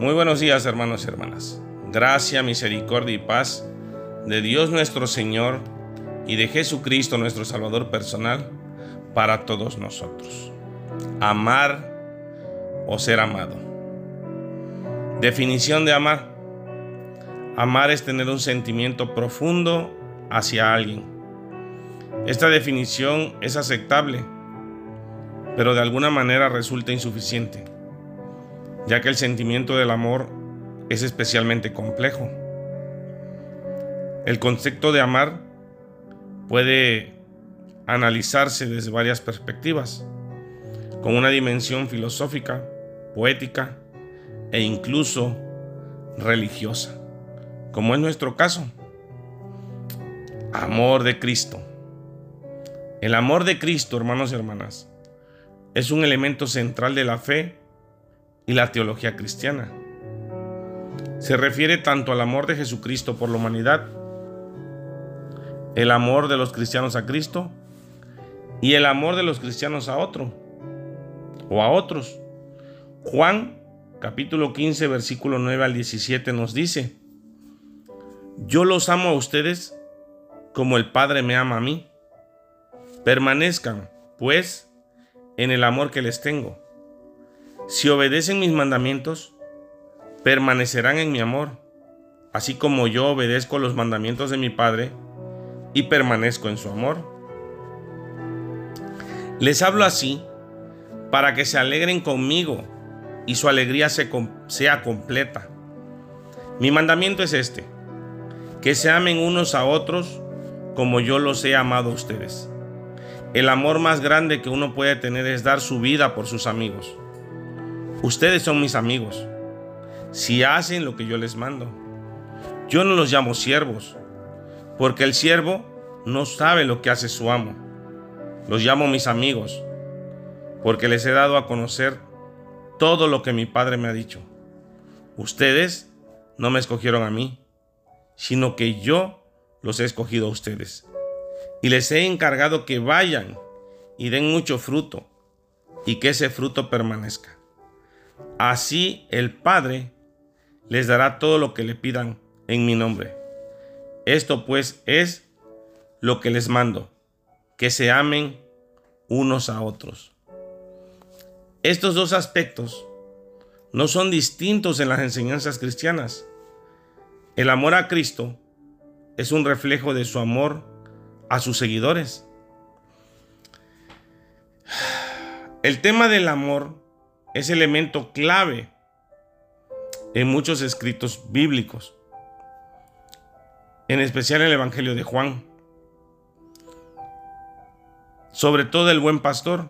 Muy buenos días hermanos y hermanas. Gracia, misericordia y paz de Dios nuestro Señor y de Jesucristo nuestro Salvador personal para todos nosotros. Amar o ser amado. Definición de amar. Amar es tener un sentimiento profundo hacia alguien. Esta definición es aceptable, pero de alguna manera resulta insuficiente ya que el sentimiento del amor es especialmente complejo. El concepto de amar puede analizarse desde varias perspectivas, con una dimensión filosófica, poética e incluso religiosa, como es nuestro caso. Amor de Cristo. El amor de Cristo, hermanos y hermanas, es un elemento central de la fe y la teología cristiana. Se refiere tanto al amor de Jesucristo por la humanidad, el amor de los cristianos a Cristo y el amor de los cristianos a otro o a otros. Juan capítulo 15 versículo 9 al 17 nos dice, yo los amo a ustedes como el Padre me ama a mí. Permanezcan, pues, en el amor que les tengo. Si obedecen mis mandamientos, permanecerán en mi amor, así como yo obedezco los mandamientos de mi Padre y permanezco en su amor. Les hablo así para que se alegren conmigo y su alegría sea completa. Mi mandamiento es este, que se amen unos a otros como yo los he amado a ustedes. El amor más grande que uno puede tener es dar su vida por sus amigos. Ustedes son mis amigos, si hacen lo que yo les mando. Yo no los llamo siervos, porque el siervo no sabe lo que hace su amo. Los llamo mis amigos, porque les he dado a conocer todo lo que mi Padre me ha dicho. Ustedes no me escogieron a mí, sino que yo los he escogido a ustedes. Y les he encargado que vayan y den mucho fruto, y que ese fruto permanezca. Así el Padre les dará todo lo que le pidan en mi nombre. Esto pues es lo que les mando, que se amen unos a otros. Estos dos aspectos no son distintos en las enseñanzas cristianas. El amor a Cristo es un reflejo de su amor a sus seguidores. El tema del amor es elemento clave en muchos escritos bíblicos, en especial en el Evangelio de Juan, sobre todo el buen pastor,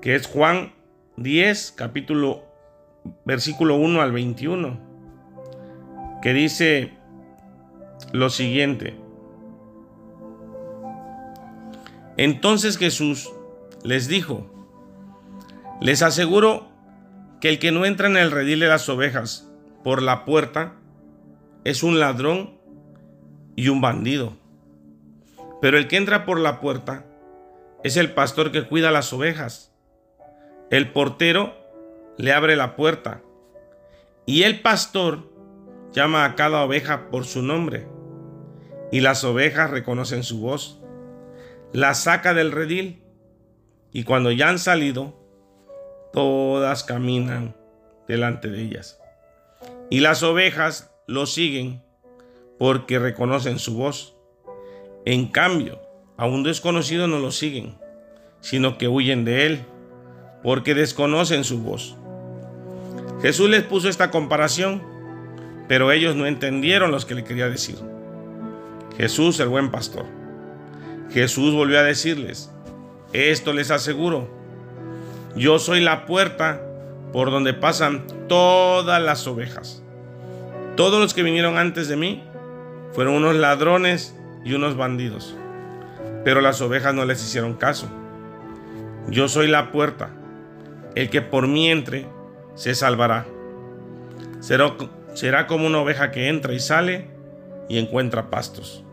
que es Juan 10, capítulo, versículo 1 al 21, que dice lo siguiente. Entonces Jesús les dijo, les aseguro que el que no entra en el redil de las ovejas por la puerta es un ladrón y un bandido. Pero el que entra por la puerta es el pastor que cuida las ovejas. El portero le abre la puerta y el pastor llama a cada oveja por su nombre y las ovejas reconocen su voz. La saca del redil y cuando ya han salido, todas caminan delante de ellas. Y las ovejas lo siguen porque reconocen su voz. En cambio, a un desconocido no lo siguen, sino que huyen de él, porque desconocen su voz. Jesús les puso esta comparación, pero ellos no entendieron lo que le quería decir. Jesús, el buen pastor. Jesús volvió a decirles, esto les aseguro, yo soy la puerta por donde pasan todas las ovejas. Todos los que vinieron antes de mí fueron unos ladrones y unos bandidos, pero las ovejas no les hicieron caso. Yo soy la puerta. El que por mí entre se salvará. Será, será como una oveja que entra y sale y encuentra pastos.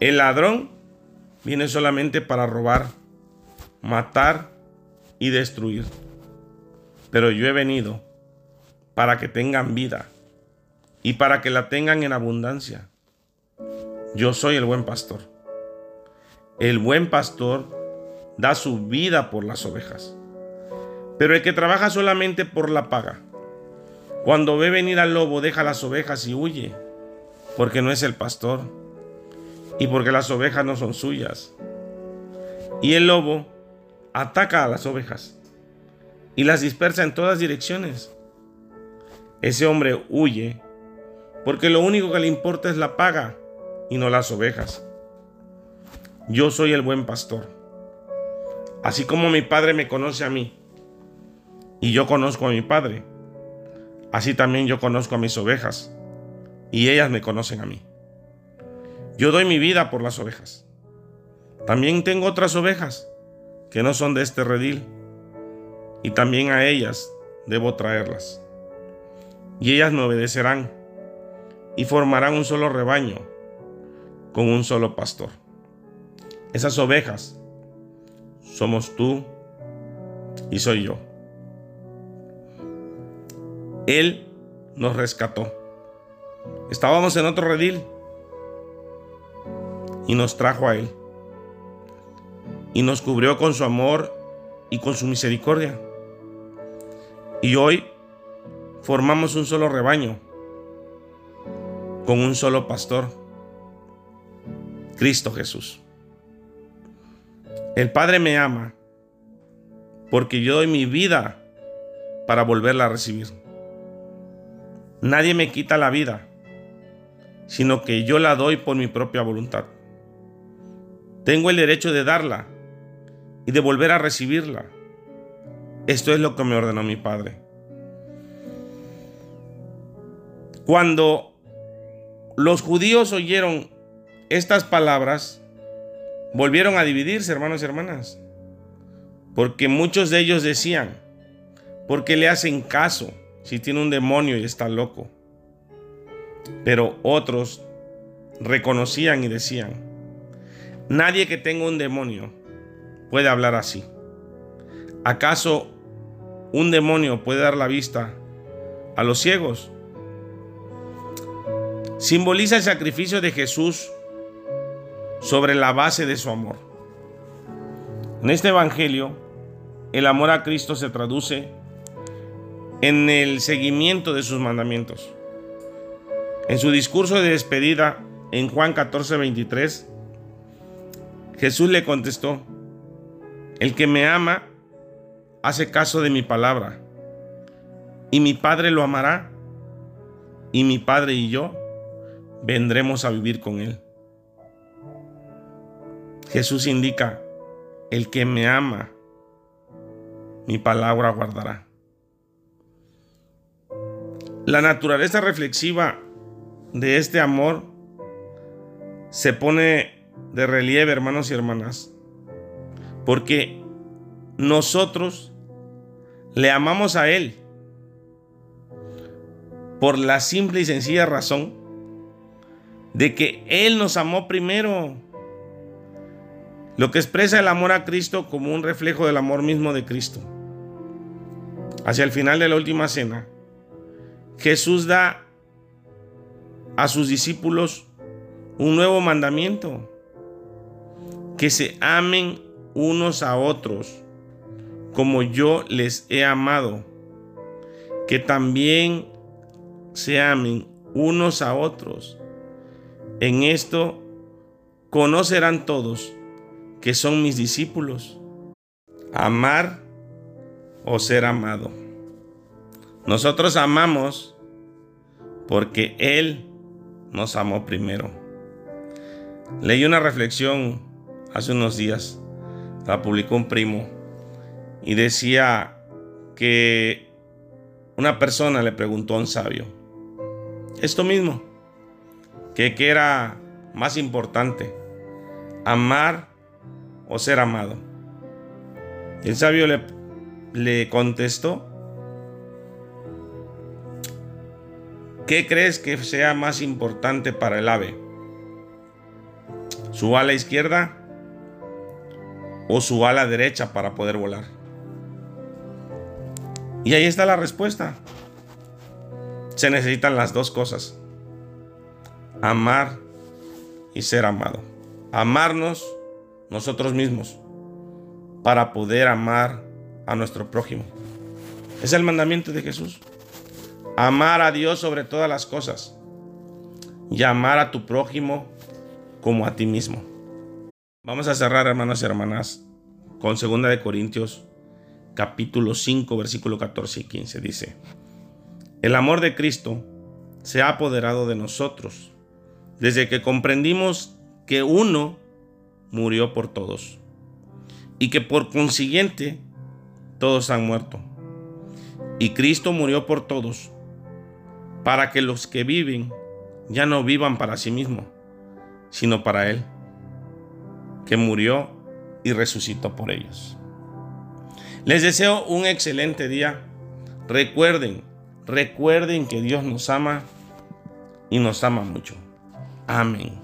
El ladrón viene solamente para robar, matar y destruir. Pero yo he venido para que tengan vida y para que la tengan en abundancia. Yo soy el buen pastor. El buen pastor da su vida por las ovejas. Pero el que trabaja solamente por la paga, cuando ve venir al lobo, deja las ovejas y huye, porque no es el pastor y porque las ovejas no son suyas. Y el lobo ataca a las ovejas y las dispersa en todas direcciones. Ese hombre huye porque lo único que le importa es la paga y no las ovejas. Yo soy el buen pastor. Así como mi padre me conoce a mí y yo conozco a mi padre, así también yo conozco a mis ovejas y ellas me conocen a mí. Yo doy mi vida por las ovejas. También tengo otras ovejas que no son de este redil y también a ellas debo traerlas. Y ellas me obedecerán y formarán un solo rebaño con un solo pastor. Esas ovejas somos tú y soy yo. Él nos rescató. Estábamos en otro redil y nos trajo a Él. Y nos cubrió con su amor y con su misericordia. Y hoy formamos un solo rebaño, con un solo pastor, Cristo Jesús. El Padre me ama porque yo doy mi vida para volverla a recibir. Nadie me quita la vida, sino que yo la doy por mi propia voluntad. Tengo el derecho de darla y de volver a recibirla. Esto es lo que me ordenó mi Padre. Cuando los judíos oyeron estas palabras, volvieron a dividirse, hermanos y hermanas. Porque muchos de ellos decían, ¿por qué le hacen caso si tiene un demonio y está loco? Pero otros reconocían y decían, nadie que tenga un demonio puede hablar así. ¿Acaso un demonio puede dar la vista a los ciegos? Simboliza el sacrificio de Jesús sobre la base de su amor. En este Evangelio, el amor a Cristo se traduce en el seguimiento de sus mandamientos. En su discurso de despedida en Juan 14, 23, Jesús le contestó, el que me ama hace caso de mi palabra, y mi Padre lo amará, y mi Padre y yo vendremos a vivir con él. Jesús indica, el que me ama, mi palabra guardará. La naturaleza reflexiva de este amor se pone de relieve, hermanos y hermanas, porque nosotros le amamos a Él por la simple y sencilla razón de que Él nos amó primero. Lo que expresa el amor a Cristo como un reflejo del amor mismo de Cristo. Hacia el final de la última cena, Jesús da a sus discípulos un nuevo mandamiento. Que se amen unos a otros como yo les he amado. Que también se amen unos a otros. En esto conocerán todos que son mis discípulos. Amar o ser amado. Nosotros amamos porque Él nos amó primero. Leí una reflexión hace unos días, la publicó un primo, y decía que una persona le preguntó a un sabio, esto mismo, que qué era más importante, amar o ser amado. El sabio le, le contestó, ¿qué crees que sea más importante para el ave? ¿Su ala izquierda o su ala derecha para poder volar? Y ahí está la respuesta. se necesitan las dos cosas. Amar y ser amado. Amarnos nosotros mismos para poder amar a nuestro prójimo. Es el mandamiento de Jesús. Amar a Dios sobre todas las cosas y amar a tu prójimo como a ti mismo. Vamos a cerrar, hermanos y hermanas, con 2 de Corintios capítulo 5, versículo 14 y 15. Dice, el amor de Cristo se ha apoderado de nosotros desde que comprendimos que uno murió por todos y que por consiguiente todos han muerto. Y Cristo murió por todos para que los que viven ya no vivan para sí mismos, sino para Él, que murió y resucitó por ellos. Les deseo un excelente día. Recuerden, recuerden que Dios nos ama y nos ama mucho. Amén.